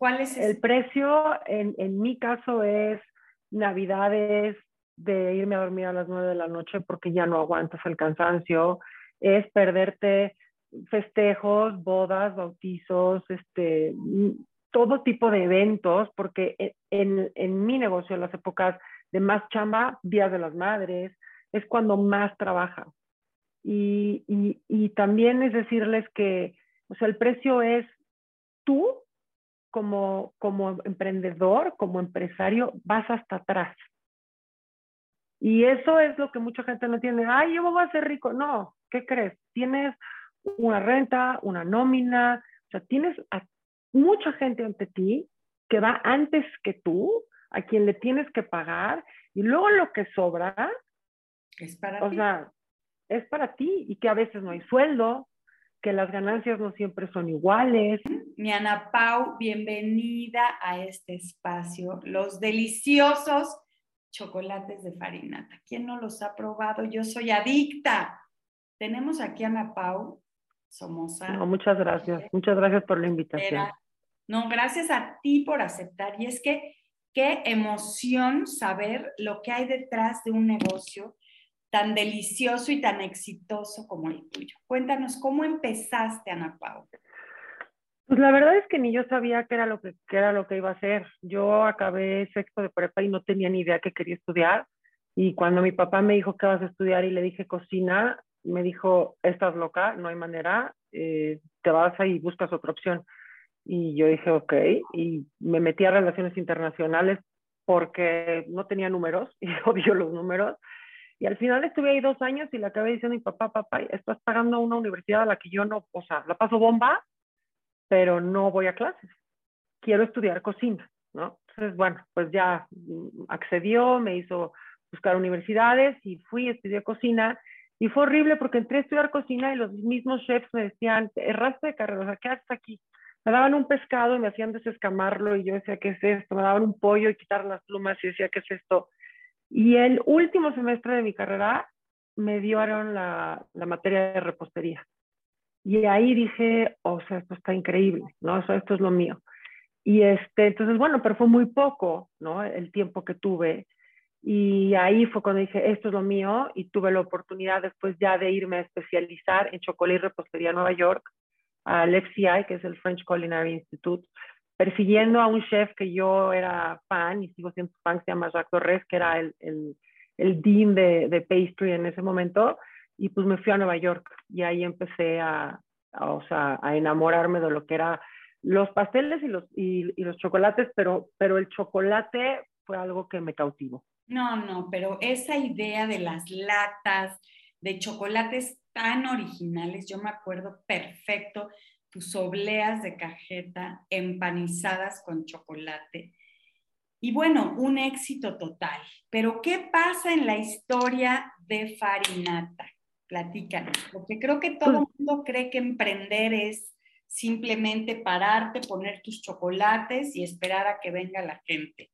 ¿Cuál es El precio, en, en mi caso, es navidades de irme a dormir a las nueve de la noche porque ya no aguantas el cansancio, es perderte festejos, bodas, bautizos, este, todo tipo de eventos, porque e, en, en mi negocio, en las épocas de más chamba, días de las madres, es cuando más trabaja. Y, y, y también es decirles que, o sea, el precio es tú como, como emprendedor, como empresario, vas hasta atrás. Y eso es lo que mucha gente no entiende. Ay, yo voy a ser rico. No, ¿qué crees? Tienes una renta, una nómina, o sea, tienes a mucha gente ante ti que va antes que tú, a quien le tienes que pagar, y luego lo que sobra, es para o sea, es para ti, y que a veces no hay sueldo, que las ganancias no siempre son iguales. Mi Ana Pau, bienvenida a este espacio. Los deliciosos chocolates de farinata. ¿Quién no los ha probado? Yo soy adicta. Tenemos aquí a Ana Pau Somoza. No, muchas gracias. Muchas gracias por la invitación. no, gracias a ti por aceptar. Y es que qué emoción saber lo que hay detrás de un negocio tan delicioso y tan exitoso como el tuyo. Cuéntanos, ¿cómo empezaste, Ana Pau? Pues la verdad es que ni yo sabía qué era lo que, era lo que iba a hacer. Yo acabé sexto de prepa y no tenía ni idea qué quería estudiar. Y cuando mi papá me dijo que vas a estudiar y le dije cocina, me dijo, estás loca, no hay manera, eh, te vas y buscas otra opción. Y yo dije, ok, y me metí a relaciones internacionales porque no tenía números y odio los números. Y al final estuve ahí dos años y le acabé diciendo a mi papá, papá, estás pagando una universidad a la que yo no, o sea, la paso bomba, pero no voy a clases. Quiero estudiar cocina, ¿no? Entonces, bueno, pues ya mm, accedió, me hizo buscar universidades y fui, estudié cocina. Y fue horrible porque entré a estudiar cocina y los mismos chefs me decían, erraste de carrera, o sea, ¿qué haces aquí? Me daban un pescado y me hacían desescamarlo y yo decía, ¿qué es esto? Me daban un pollo y quitar las plumas y decía, ¿qué es esto? Y el último semestre de mi carrera me dieron la, materia de repostería. Y ahí dije, o sea, esto está increíble, ¿no? O sea, esto es lo mío. Y este, entonces, bueno, pero fue muy poco, ¿no? El tiempo que tuve. Y ahí fue cuando dije, esto es lo mío, y tuve la oportunidad después ya de irme a especializar en chocolate y repostería en Nueva York, al FCI, que es el French Culinary Institute, persiguiendo a un chef que yo era fan y sigo siendo fan, que se llama Jacques Torres, que era el, el, el dean de, de, pastry en ese momento, y pues me fui a Nueva York y ahí empecé a, o sea, a enamorarme de lo que era los pasteles y los, y, y los chocolates, pero, pero el chocolate fue algo que me cautivó. No, no, pero esa idea de las latas de chocolates tan originales, yo me acuerdo perfecto tus obleas de cajeta empanizadas con chocolate. Y bueno, un éxito total. Pero ¿qué pasa en la historia de Farinata? Platícanos, porque creo que todo el pues mundo cree que emprender es simplemente pararte, poner tus chocolates y esperar a que venga la gente.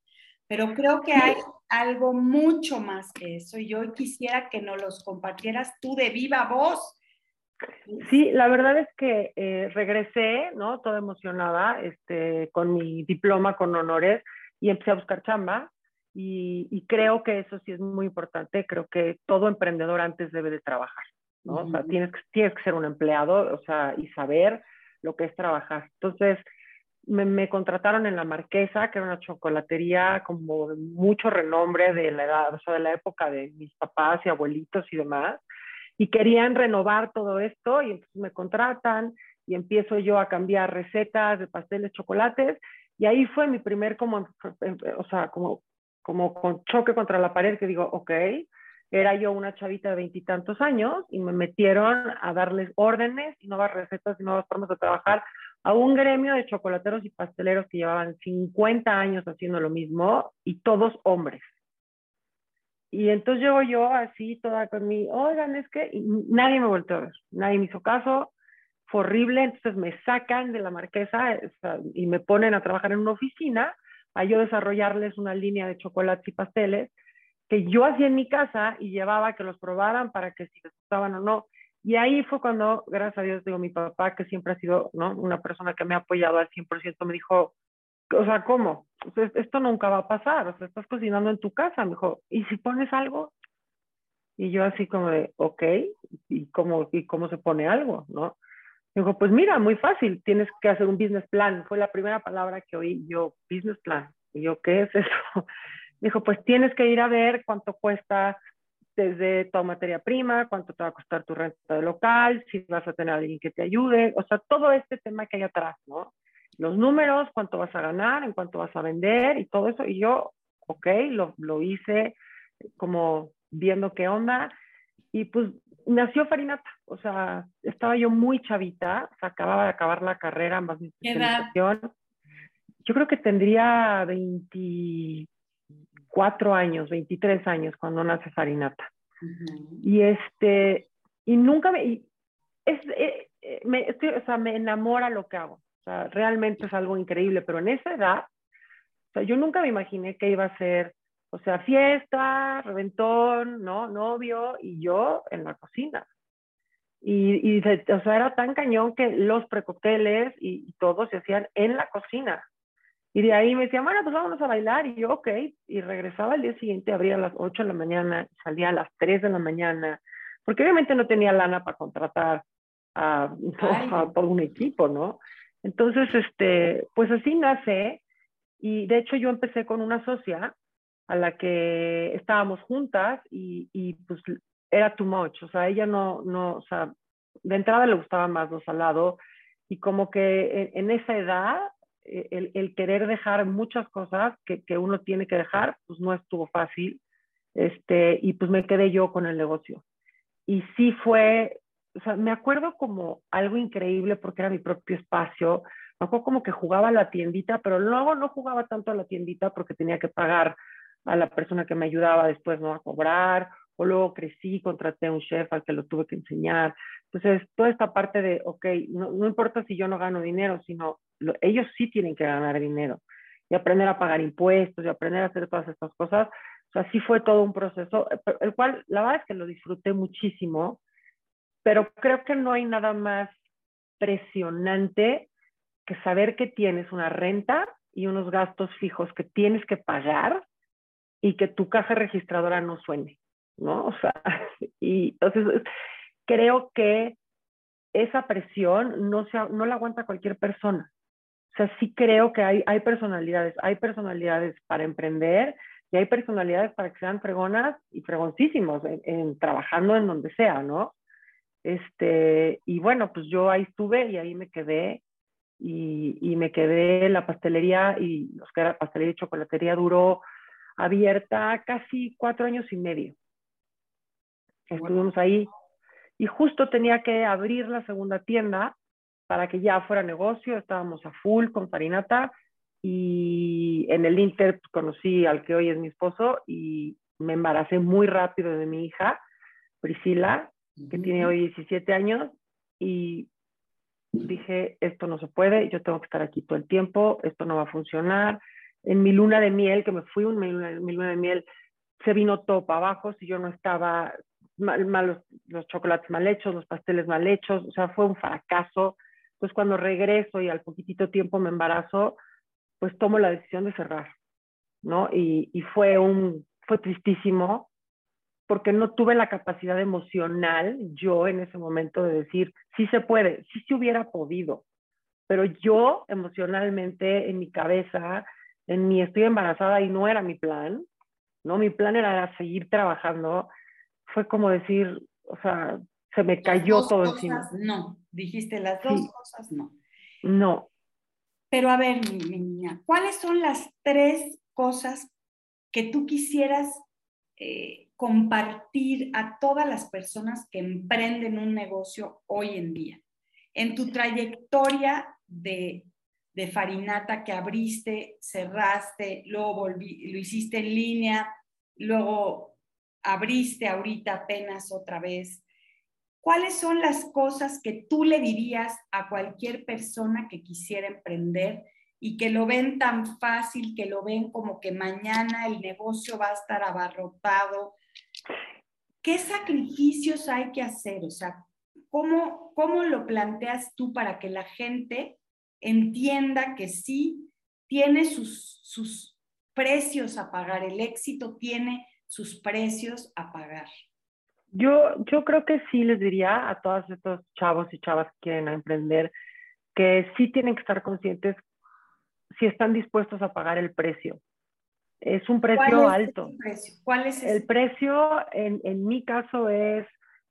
Pero creo que hay algo mucho más que eso y yo quisiera que nos los compartieras tú de viva voz Sí, la verdad es que eh, regresé, ¿no? Toda emocionada, este, con mi diploma con honores y empecé a buscar chamba y, creo que eso sí es muy importante. Creo que todo emprendedor antes debe de trabajar, ¿no? O sea, tienes, tienes que ser un empleado, o sea, y saber lo que es trabajar. Entonces, me, me, contrataron en La Marquesa, que era una chocolatería como de mucho renombre de la edad, o sea, de la época de mis papás y abuelitos y demás y querían renovar todo esto y entonces me contratan y empiezo yo a cambiar recetas de pasteles, chocolates y ahí fue mi primer como, o sea, como, como con choque contra la pared que digo, ok, era yo una chavita de veintitantos años y me metieron a darles órdenes y nuevas recetas y nuevas formas de trabajar a un gremio de chocolateros y pasteleros que llevaban 50 años haciendo lo mismo y todos hombres. Y entonces llego yo así, toda con mi, oigan, es que nadie me volteó a ver, nadie me hizo caso, fue horrible, entonces me sacan de la marquesa y me ponen a trabajar en una oficina a yo desarrollarles una línea de chocolates y pasteles que yo hacía en mi casa y llevaba que los probaran para que si les gustaban o no. Y ahí fue cuando, gracias a Dios, digo, mi papá, que siempre ha sido ¿no? una persona que me ha apoyado al 100%, me dijo, o sea, ¿cómo? esto nunca va a pasar, o sea, estás cocinando en tu casa, me dijo, ¿y si pones algo? Y yo así como de, ok, ¿y cómo, y cómo se pone algo? ¿No? Dijo, pues mira, muy fácil, tienes que hacer un business plan. Fue la primera palabra que oí yo, business plan. Y yo, ¿qué es eso? Dijo, pues tienes que ir a ver cuánto cuesta desde tu materia prima, cuánto te va a costar tu renta de local, si vas a tener a alguien que te ayude, o sea, todo este tema que hay atrás, ¿no? Los números, cuánto vas a ganar, en cuánto vas a vender y todo eso. Y yo, ok, lo, lo hice como viendo qué onda. Y pues nació Farinata, o sea, estaba yo muy chavita, o sea, acababa de acabar la carrera, más mi especialización. Yo creo que tendría 20, cuatro años, 23 años cuando nace Farinata. Y este, y nunca me, es, eh, eh, me, estoy, o sea, me enamora lo que hago. O sea, realmente es algo increíble, pero en esa edad, o sea, yo nunca me imaginé que iba a ser, o sea, fiesta, reventón, ¿no? Novio y yo en la cocina. Y, y o sea, era tan cañón que los precocteles y, y todo se hacían en la cocina. Y de ahí me decía, bueno, pues vámonos a bailar. Y yo, ok. Y regresaba al día siguiente, abría a las 8 de la mañana, salía a las 3 de la mañana, porque obviamente no tenía lana para contratar a, todo un equipo, ¿no? Entonces, este, pues así nace. Y de hecho yo empecé con una socia a la que estábamos juntas y, y pues era too much. O sea, ella no, no, o sea, de entrada le gustaba más lo salado y como que en esa edad eh, el, el, querer dejar muchas cosas que, que, uno tiene que dejar, pues no estuvo fácil. Este, y pues me quedé yo con el negocio. Y sí fue, o sea, me acuerdo como algo increíble porque era mi propio espacio. Me acuerdo como que jugaba a la tiendita, pero luego no jugaba tanto a la tiendita porque tenía que pagar a la persona que me ayudaba después, ¿no? A cobrar. O luego crecí, contraté a un chef al que lo tuve que enseñar. Entonces, toda esta parte de, ok, no, importa si yo no gano dinero, sino ellos sí tienen que ganar dinero y aprender a pagar impuestos y aprender a hacer todas estas cosas. O sea, sí fue todo un proceso, eh, el cual la verdad es que lo disfruté muchísimo, pero creo que no hay nada más presionante que saber que tienes una renta y unos gastos fijos que tienes que pagar y que tu caja registradora no suene, ¿no? O sea, y entonces creo que esa presión no, se, no la aguanta cualquier persona. O sea, sí creo que hay, hay personalidades, hay personalidades para emprender y hay personalidades para que sean fregonas y fregoncísimos en, trabajando en donde sea, ¿no? Este, y bueno, pues yo ahí estuve y ahí me quedé y, y me quedé la pastelería y los que era pastelería y chocolatería duró abierta casi cuatro años y medio. Estuvimos ahí y justo tenía que abrir la segunda tienda para que ya fuera negocio, estábamos a full con Farinata y en el Inter conocí al que hoy es mi esposo y me embaracé muy rápido de mi hija, Priscila, que tiene hoy 17 años y dije, esto no se puede, yo tengo que estar aquí todo el tiempo, esto no va a funcionar. En mi luna de miel, que me fui un mi luna de miel, se vino todo para abajo, si yo no estaba, mal, los chocolates mal hechos, los pasteles mal hechos, o sea, fue un fracaso. Entonces, cuando regreso y al poquitito tiempo me embarazo, pues tomo la decisión de cerrar, ¿no? Y, y fue un, fue tristísimo porque no tuve la capacidad emocional yo en ese momento de decir, sí se puede, sí se hubiera podido, pero yo emocionalmente en mi cabeza, en mi estoy embarazada y no era mi plan, ¿no? Mi plan era seguir trabajando, fue como decir, o sea, se me cayó todo encima. No, dijiste las dos cosas, no. No. Pero a ver, mi, niña, ¿cuáles son las tres cosas que tú quisieras eh, compartir a todas las personas que emprenden un negocio hoy en día? En tu trayectoria de, de farinata que abriste, cerraste, luego volví, lo hiciste en línea, luego abriste ahorita apenas otra vez. ¿Cuáles son las cosas que tú le dirías a cualquier persona que quisiera emprender y que lo ven tan fácil, que lo ven como que mañana el negocio va a estar abarrotado? ¿Qué sacrificios hay que hacer? O sea, ¿cómo, cómo lo planteas tú para que la gente entienda que sí tiene sus, sus precios a pagar, el éxito tiene sus precios a pagar. Yo, yo creo que sí les diría a todos estos chavos y chavas que quieren emprender que sí tienen que estar conscientes si están dispuestos a pagar el precio. Es un precio alto. Precio? ¿Cuál es El precio, en, en mi caso, es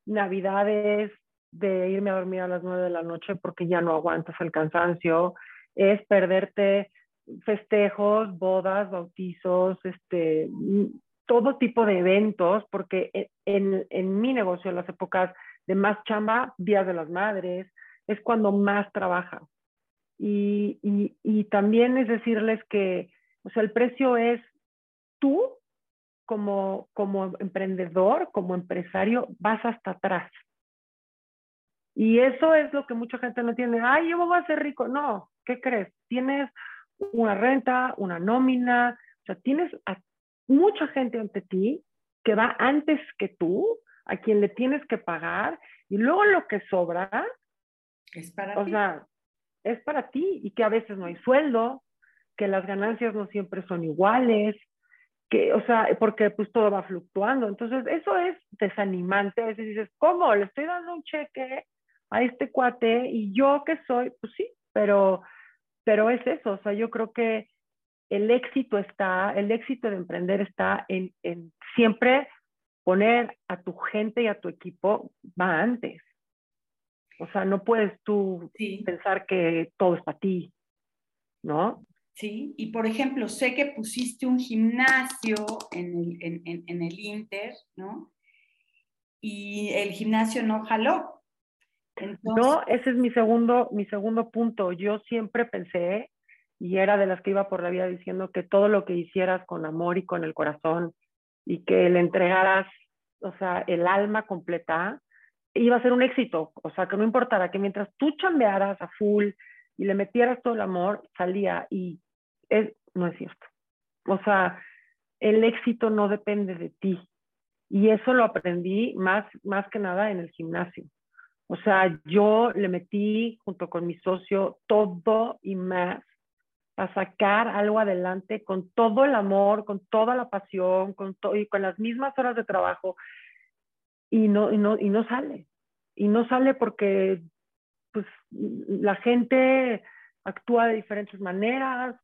navidades, de irme a dormir a las nueve de la noche porque ya no aguantas el cansancio, es perderte festejos, bodas, bautizos, este, todo tipo de eventos, porque e, en, en mi negocio, en las épocas de más chamba, días de las madres, es cuando más trabaja. Y, y, y también es decirles que, o sea, el precio es tú como, como emprendedor, como empresario, vas hasta atrás. Y eso es lo que mucha gente no entiende. Ay, yo voy a ser rico. No, ¿qué crees? Tienes una renta, una nómina, o sea, tienes a mucha gente ante ti que va antes que tú, a quien le tienes que pagar, y luego lo que sobra, es para o sea, es para ti, y que a veces no hay sueldo, que las ganancias no siempre son iguales, que, o sea, porque pues todo va fluctuando. Entonces, eso es desanimante. A veces dices, ¿cómo? Le estoy dando un cheque a este cuate y yo que soy, pues sí, pero, pero es eso. O sea, yo creo que el éxito está, el éxito de emprender está en, en siempre poner a tu gente y a tu equipo va antes. O sea, no puedes tú pensar que todo es para ti, ¿no? ¿Sí? Y por ejemplo, sé que pusiste un gimnasio en el, en, en, el Inter, ¿no? Y el gimnasio no jaló. No, ese es mi segundo, mi segundo punto. Yo siempre pensé, y era de las que iba por la vida diciendo que todo lo que hicieras con amor y con el corazón y que le entregaras, o sea, el alma completa, iba a ser un éxito. O sea, que no importara, que mientras tú chambearas a full y le metieras todo el amor, salía. Y no es cierto. O sea, el éxito no depende de ti. Y eso lo aprendí más, más que nada en el gimnasio. O sea, yo le metí junto con mi socio todo y más a sacar algo adelante con todo el amor, con toda la pasión, con y con las mismas horas de trabajo y no, y no, y no sale. Y no sale porque pues, la gente actúa de diferentes maneras,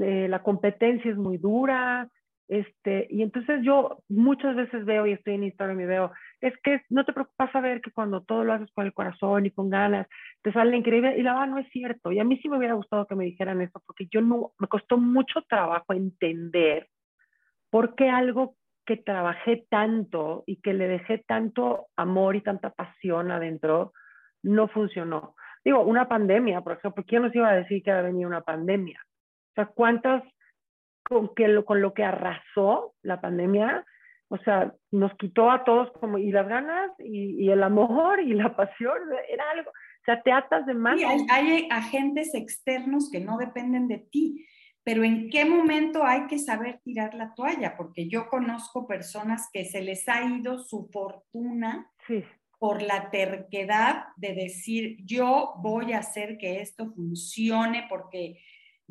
eh, la competencia es muy dura, este, y entonces yo muchas veces veo y estoy en Instagram y veo, es que no te preocupas saber que cuando todo lo haces con el corazón y con ganas, te sale increíble. Y la verdad no es cierto. Y a mí sí me hubiera gustado que me dijeran eso, porque yo me costó mucho trabajo entender por qué algo que trabajé tanto y que le dejé tanto amor y tanta pasión adentro no funcionó. Digo, una pandemia, por ejemplo, ¿quién nos iba a decir que había venido una pandemia? O sea, ¿cuántas con, que lo, con lo que arrasó la pandemia? O sea, nos quitó a todos como, y las ganas, y, y el amor, y la pasión, era algo, o sea, te atas de más. hay, hay agentes externos que no dependen de ti, pero ¿en qué momento hay que saber tirar la toalla? Porque yo conozco personas que se les ha ido su fortuna sí. por la terquedad de decir, yo voy a hacer que esto funcione porque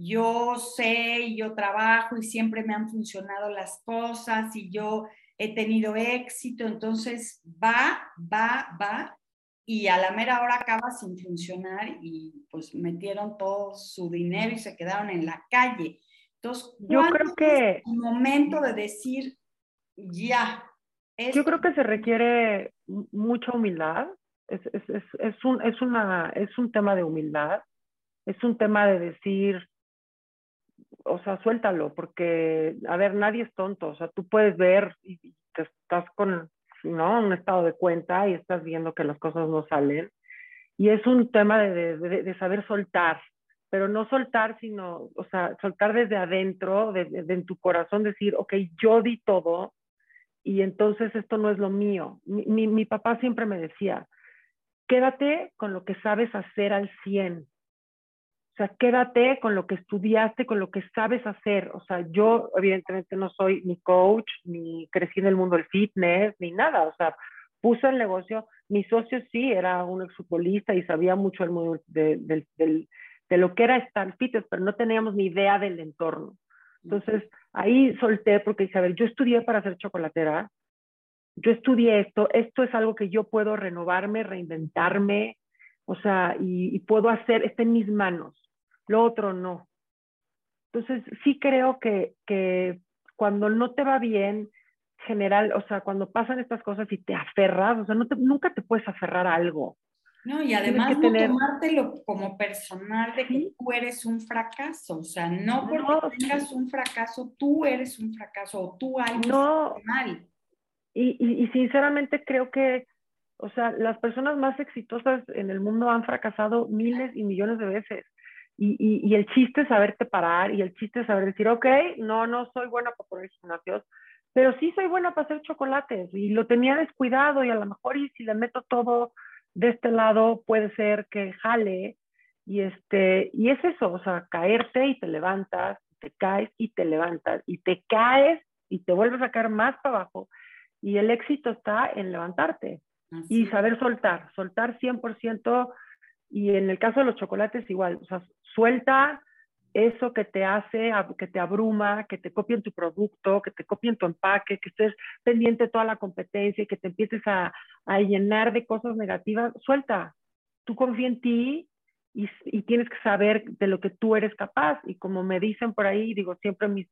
yo sé y yo trabajo y siempre me han funcionado las cosas y yo he tenido éxito, entonces va, va, va y a la mera hora acaba sin funcionar y pues metieron todo su dinero y se quedaron en la calle. Entonces, yo creo que es el momento de decir ya. Yo creo que se requiere mucha humildad. Es, es, es, es, un, es, una, es un tema de humildad. Es un tema de decir, o sea, suéltalo, porque, a ver, nadie es tonto, o sea, tú puedes ver y te estás con, ¿no? Un estado de cuenta y estás viendo que las cosas no salen. Y es un tema de, de, de saber soltar, pero no soltar, sino, o sea, soltar desde adentro, de, de, en tu corazón, decir, ok, yo di todo y entonces esto no es lo mío. Mi, mi, mi papá siempre me decía, quédate con lo que sabes hacer al 100, o sea, quédate con lo que estudiaste, con lo que sabes hacer. O sea, yo evidentemente no soy ni coach, ni crecí en el mundo del fitness, ni nada. O sea, puse el negocio. Mi socio sí era un exfutbolista y sabía mucho el mundo del, del, de lo que era Starfitters, pero no teníamos ni idea del entorno. Entonces, ahí solté porque dije, a ver, yo estudié para ser chocolatera, yo estudié esto, esto es algo que yo puedo renovarme, reinventarme, o sea, y, y puedo hacer, está en mis manos, lo otro no. Entonces, sí creo que, que cuando no te va bien, general, o sea, cuando pasan estas cosas y te aferras, o sea, no te, nunca te puedes aferrar a algo. No, y además no tomártelo como personal de que tú eres un fracaso, o sea, no porque tengas un fracaso, tú eres un fracaso o tú algo no. mal. Y, y, y, sinceramente creo que, o sea, las personas más exitosas en el mundo han fracasado miles y millones de veces. Y, y, y, el chiste es saberte parar y el chiste es saber decir, ok, no, no soy buena para poner gimnasios, pero sí soy buena para hacer chocolates y lo tenía descuidado y a lo mejor y si le meto todo de este lado puede ser que jale y este y es eso, o sea, caerte y te levantas, te caes y te levantas y te caes y te vuelves a caer más para abajo y el éxito está en levantarte y saber soltar, soltar 100% y en el caso de los chocolates igual, o sea, suelta eso que te hace, que te abruma, que te copien tu producto, que te copien tu empaque, que estés pendiente toda la competencia y que te empieces a, llenar de cosas negativas, suelta. Tú confía en ti y, tienes que saber de lo que tú eres capaz. Y como me dicen por ahí, digo siempre mis,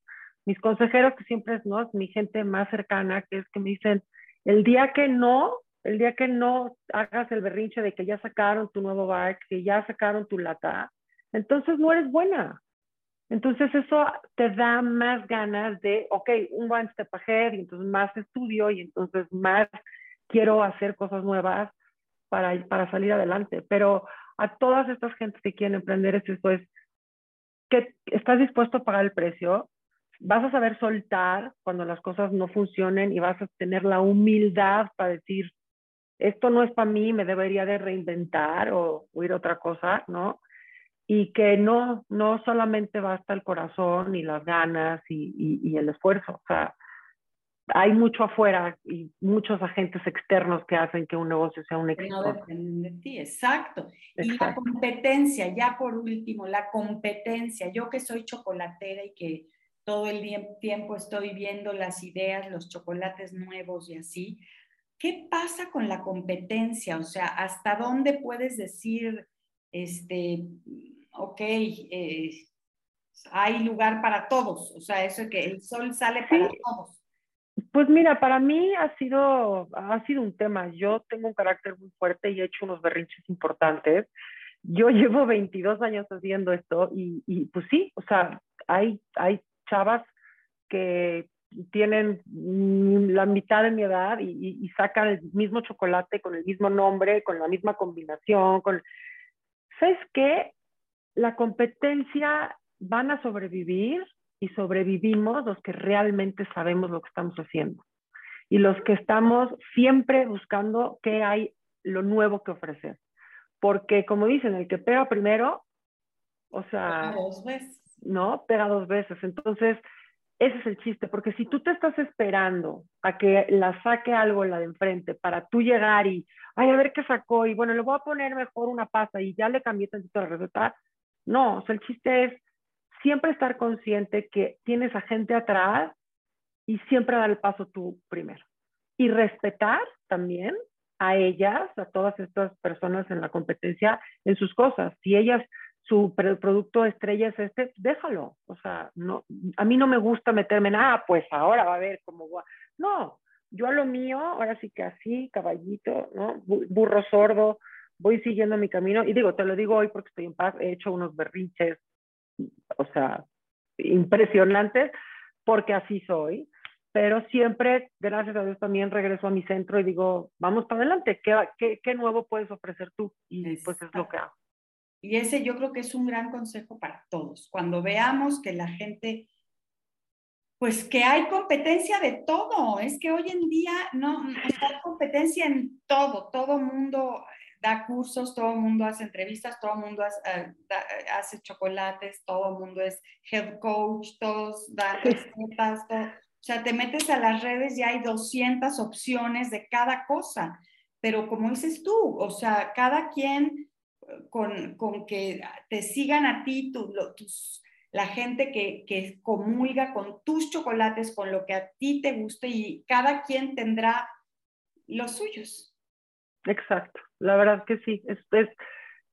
consejeros, que siempre es, ¿no? mi gente más cercana, que es que me dicen, el día que no, el día que no hagas el berrinche de que ya sacaron tu nuevo bar, que ya sacaron tu lata, entonces no eres buena. Entonces eso te da más ganas de, ok, un one step ahead, y entonces más estudio y entonces más quiero hacer cosas nuevas para, para salir adelante. Pero a todas estas gentes que quieren emprender es eso, es que estás dispuesto a pagar el precio, vas a saber soltar cuando las cosas no funcionen y vas a tener la humildad para decir, esto no es para mí, me debería de reinventar o, o ir a otra cosa, ¿no? Y que no, no solamente basta el corazón y las ganas y, y, el esfuerzo. O sea, hay mucho afuera y muchos agentes externos que hacen que un negocio sea un éxito. No dependen de ti, exacto. Y la competencia, ya por último, la competencia. Yo que soy chocolatera y que todo el tiempo estoy viendo las ideas, los chocolates nuevos y así. ¿Qué pasa con la competencia? O sea, ¿hasta dónde puedes decir, este, ok, eh, hay lugar para todos, o sea, eso que el sol sale para todos. Pues mira, para mí ha sido, ha sido un tema. Yo tengo un carácter muy fuerte y he hecho unos berrinches importantes. Yo llevo 22 años haciendo esto y, y pues sí, o sea, hay, hay chavas que tienen la mitad de mi edad y, y, sacan el mismo chocolate con el mismo nombre, con la misma combinación, con... ¿Sabes qué? La competencia van a sobrevivir y sobrevivimos los que realmente sabemos lo que estamos haciendo y los que estamos siempre buscando qué hay lo nuevo que ofrecer. Porque como dicen, el que pega primero, o sea, pega dos veces. ¿no? Pega dos veces. Entonces, ese es el chiste, porque si tú te estás esperando a que la saque algo la de enfrente para tú llegar y, ay, a ver qué sacó, y bueno, le voy a poner mejor una pasta y ya le cambié tantito la receta, no, o sea, el chiste es siempre estar consciente que tienes a gente atrás y siempre dar el paso tú primero. Y respetar también a ellas, a todas estas personas en la competencia, en sus cosas. Si ellas, su producto estrella es este, déjalo. O sea, no, a mí no me gusta meterme en, ah, pues ahora va a ver cómo va. No, yo a lo mío, ahora sí que así, caballito, ¿no? Burro sordo, voy siguiendo mi camino y digo, te lo digo hoy porque estoy en paz, he hecho unos berrinches, o sea, impresionantes, porque así soy, pero siempre, gracias a Dios, también regreso a mi centro y digo, vamos para adelante, ¿qué, qué, qué nuevo puedes ofrecer tú? Y pues es lo que hago. Y ese yo creo que es un gran consejo para todos. Cuando veamos que la gente, pues que hay competencia de todo, es que hoy en día no, hay competencia en todo, todo mundo da cursos, todo el mundo hace entrevistas, todo el mundo eh, hace, chocolates, todo el mundo es head coach, todos dan recetas, o sea, te metes a las redes y hay 200 opciones de cada cosa, pero como dices tú, o sea, cada quien con, con que te sigan a ti, tus, la gente que, que comulga con tus chocolates, con lo que a ti te guste y cada quien tendrá los suyos. Exacto, la verdad que sí, es, es,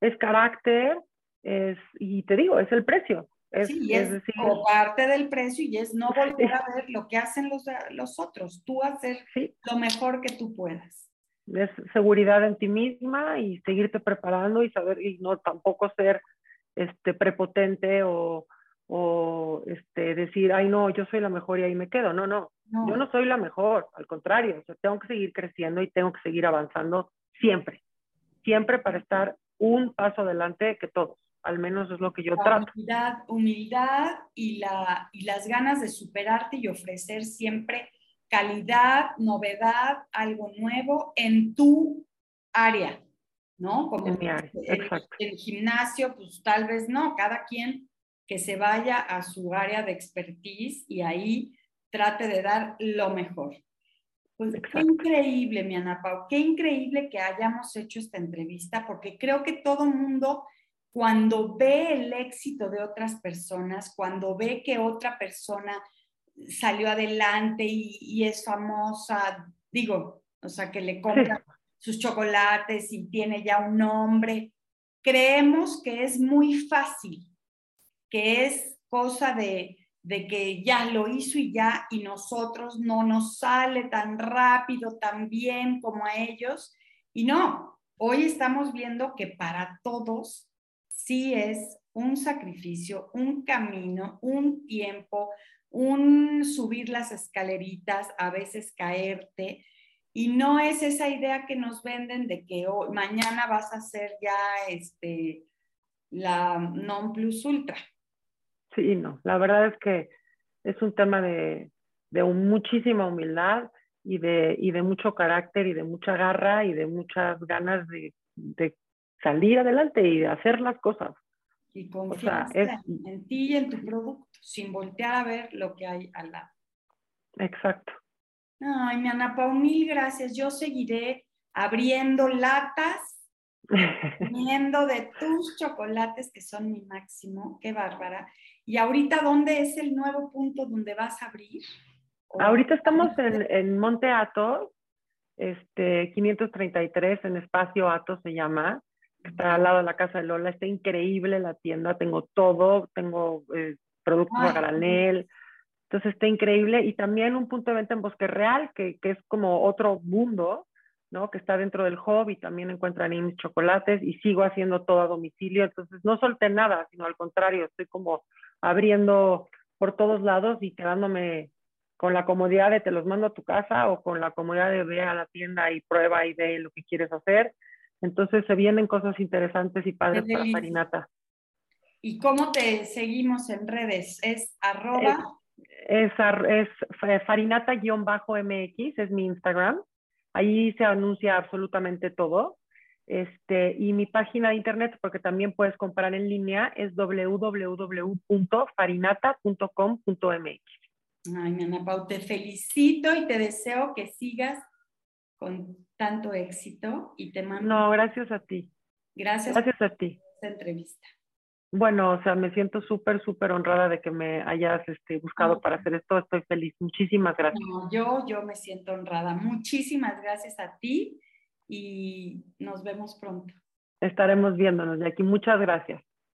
es carácter es, y te digo, es el precio. Es, sí, es, decir, parte del precio y es no volver a ver lo que hacen los, los otros, tú hacer lo mejor que tú puedas. Es seguridad en ti misma y seguirte preparando y saber, y no tampoco ser este, prepotente o, o este, decir, ay no, yo soy la mejor y ahí me quedo. No, no, yo no soy la mejor, al contrario, tengo que seguir creciendo y tengo que seguir avanzando siempre, siempre para estar un paso adelante que todos, al menos es lo que yo trato. Humildad, humildad y, la, y las ganas de superarte y ofrecer siempre calidad, novedad, algo nuevo en tu área, ¿no? Como en mi área, exacto. En el gimnasio, pues tal vez no, cada quien que se vaya a su área de expertise y ahí trate de dar lo mejor. Pues qué increíble, mi Ana Pau, qué increíble que hayamos hecho esta entrevista, porque creo que todo mundo, cuando ve el éxito de otras personas, cuando ve que otra persona salió adelante y, es famosa, digo, o sea, que le compra sus chocolates y tiene ya un nombre, creemos que es muy fácil que es cosa de, que ya lo hizo y ya, y nosotros no nos sale tan rápido, tan bien como a ellos. Y no, hoy estamos viendo que para todos sí es un sacrificio, un camino, un tiempo, un subir las escaleritas, a veces caerte. Y no es esa idea que nos venden de que hoy, mañana vas a ser ya este, la non plus ultra. Sí, no, la verdad es que es un tema de, muchísima humildad y de, y de mucho carácter y de mucha garra y de muchas ganas de, salir adelante y de hacer las cosas. Y confianza en ti y en tu producto, sin voltear a ver lo que hay al lado. Exacto. Ay, mi Ana Pau, mil gracias. Yo seguiré abriendo latas, comiendo de tus chocolates que son mi máximo. Qué bárbara. ¿Y ahorita dónde es el nuevo punto donde vas a abrir? Ahorita estamos en, en Monte Atos, este, 533 en Espacio Atos se llama, está al lado de la casa de Lola, está increíble la tienda, tengo todo, tengo eh, productos a granel, entonces está increíble y también un punto de venta en Bosque Real, que, que es como otro mundo, ¿no? Que está dentro del hobby, también encuentran ahí mis chocolates y sigo haciendo todo a domicilio, entonces no solté nada, sino al contrario, estoy como abriendo por todos lados y quedándome con la comodidad de te los mando a tu casa o con la comodidad de ve a la tienda y prueba y ve lo que quieres hacer. Entonces se vienen cosas interesantes y padres para Farinata. ¿Y cómo te seguimos en redes? ¿Es arroba? Es, es, es farinata-mx, es mi Instagram. Ahí se anuncia absolutamente todo. Este, y mi página de internet, porque también puedes comprar en línea, es www.farinata.com.mx. Ay, Ana Pau, te felicito y te deseo que sigas con tanto éxito y te mando. No, gracias a ti. Gracias. Gracias a ti. Esta entrevista. Bueno, o sea, me siento súper, súper honrada de que me hayas este, buscado para hacer esto. Estoy feliz. Muchísimas gracias. yo, yo me siento honrada. Muchísimas gracias a ti y nos vemos pronto. Estaremos viéndonos de aquí. Muchas gracias.